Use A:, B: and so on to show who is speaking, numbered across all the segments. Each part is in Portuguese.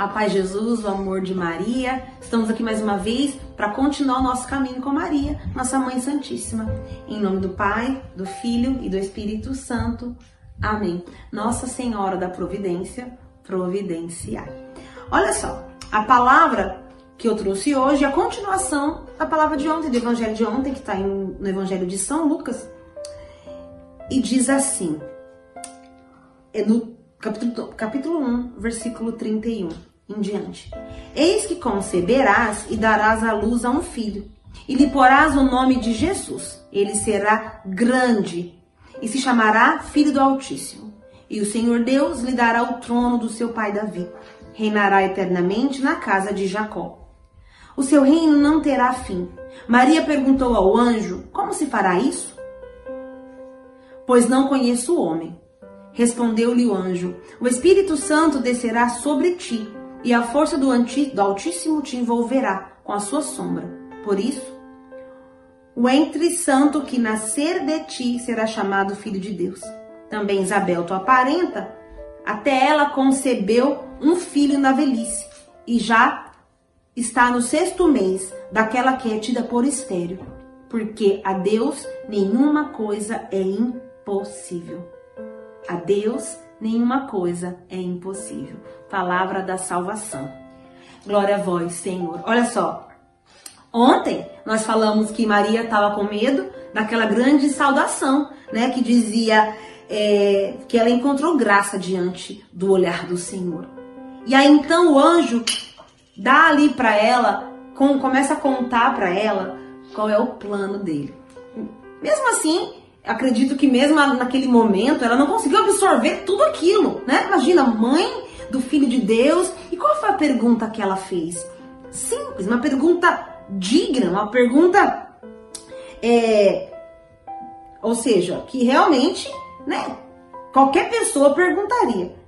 A: A paz de Jesus, o amor de Maria. Estamos aqui mais uma vez para continuar o nosso caminho com Maria, nossa Mãe Santíssima. Em nome do Pai, do Filho e do Espírito Santo. Amém. Nossa Senhora da Providência, providenciai. Olha só, a palavra que eu trouxe hoje é a continuação da palavra de ontem, do Evangelho de ontem, que está no Evangelho de São Lucas. E diz assim, é no capítulo, capítulo 1, versículo 31 em diante. Eis que conceberás e darás à luz a um filho, e lhe porás o nome de Jesus. Ele será grande e se chamará Filho do Altíssimo. E o Senhor Deus lhe dará o trono do seu pai Davi. Reinará eternamente na casa de Jacó. O seu reino não terá fim. Maria perguntou ao anjo: Como se fará isso? Pois não conheço o homem. Respondeu-lhe o anjo: O Espírito Santo descerá sobre ti e a força do, do Altíssimo te envolverá com a sua sombra. Por isso, o entre santo que nascer de ti será chamado filho de Deus. Também Isabel, tua parenta, até ela concebeu um filho na velhice e já está no sexto mês daquela que é tida por estéreo, porque a Deus nenhuma coisa é impossível. A Deus nenhuma coisa é impossível. Palavra da salvação. Glória a vós, Senhor. Olha só. Ontem nós falamos que Maria estava com medo daquela grande saudação, né? Que dizia é, que ela encontrou graça diante do olhar do Senhor. E aí então o anjo dá ali para ela, com, começa a contar para ela qual é o plano dele. Mesmo assim, acredito que mesmo naquele momento ela não conseguiu absorver tudo aquilo, né? Imagina, mãe do filho de Deus. E qual foi a pergunta que ela fez? Simples, uma pergunta digna, uma pergunta. É, ou seja, que realmente, né? Qualquer pessoa perguntaria.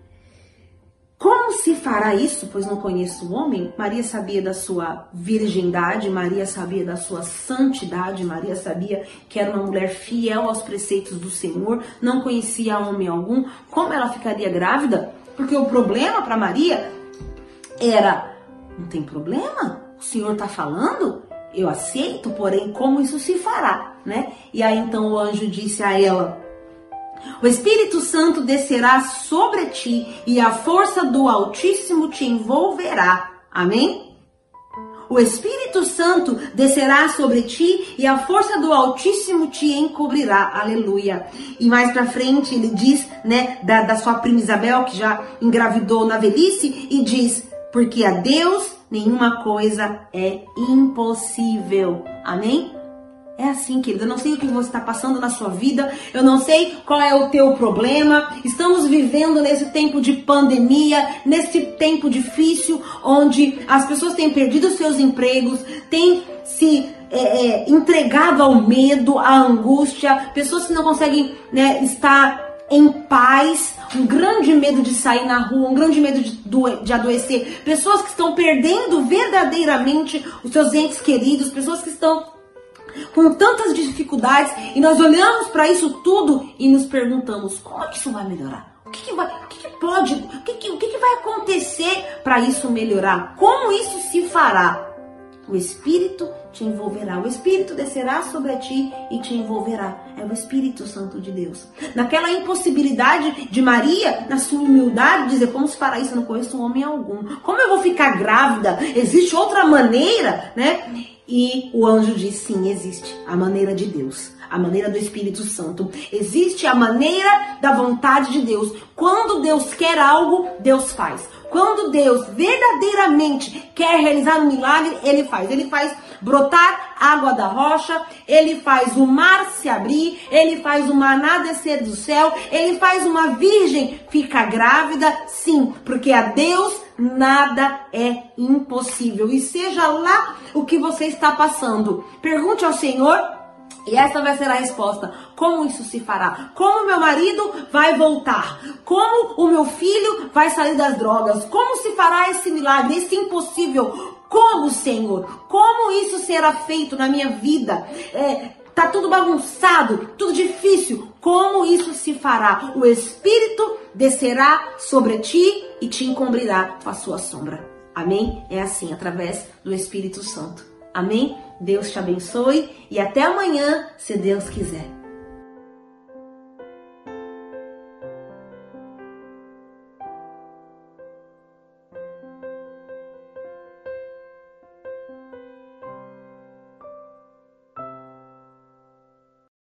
A: Como se fará isso, pois não conheço o homem? Maria sabia da sua virgindade, Maria sabia da sua santidade, Maria sabia que era uma mulher fiel aos preceitos do Senhor, não conhecia homem algum. Como ela ficaria grávida? Porque o problema para Maria era: não tem problema, o Senhor está falando, eu aceito, porém, como isso se fará, né? E aí então o anjo disse a ela: o Espírito Santo descerá sobre ti e a força do Altíssimo te envolverá. Amém? O Espírito Santo descerá sobre ti e a força do Altíssimo te encobrirá. Aleluia. E mais pra frente ele diz, né, da, da sua prima Isabel, que já engravidou na velhice, e diz: Porque a Deus nenhuma coisa é impossível. Amém? É assim, querido. Eu não sei o que você está passando na sua vida, eu não sei qual é o teu problema. Estamos vivendo nesse tempo de pandemia, nesse tempo difícil, onde as pessoas têm perdido seus empregos, têm se é, é, entregado ao medo, à angústia, pessoas que não conseguem né, estar em paz, um grande medo de sair na rua, um grande medo de, de adoecer, pessoas que estão perdendo verdadeiramente os seus entes queridos, pessoas que estão com tantas dificuldades e nós olhamos para isso tudo e nos perguntamos como é que isso vai melhorar? O que, que vai, o que, que pode, o que, que, o que, que vai acontecer para isso melhorar? Como isso se fará? O Espírito te envolverá, o Espírito descerá sobre ti e te envolverá. É o Espírito Santo de Deus. Naquela impossibilidade de Maria, na sua humildade, dizer: Como se fará isso? Eu não conheço homem algum. Como eu vou ficar grávida? Existe outra maneira, né? E o anjo diz: sim, existe a maneira de Deus, a maneira do Espírito Santo. Existe a maneira da vontade de Deus. Quando Deus quer algo, Deus faz. Quando Deus verdadeiramente quer realizar um milagre, ele faz. Ele faz brotar água da rocha, ele faz o mar se abrir, ele faz o maná descer do céu, ele faz uma virgem ficar grávida, sim, porque a Deus nada é impossível. E seja lá o que você está passando, pergunte ao Senhor e essa vai ser a resposta. Como isso se fará? Como meu marido vai voltar? Como o meu filho vai sair das drogas? Como se fará esse milagre, esse impossível? Como, Senhor? Como isso será feito na minha vida? É, tá tudo bagunçado, tudo difícil. Como isso se fará? O Espírito descerá sobre ti e te encobrirá com a sua sombra. Amém? É assim, através do Espírito Santo. Amém? Deus te abençoe e até amanhã, se Deus quiser.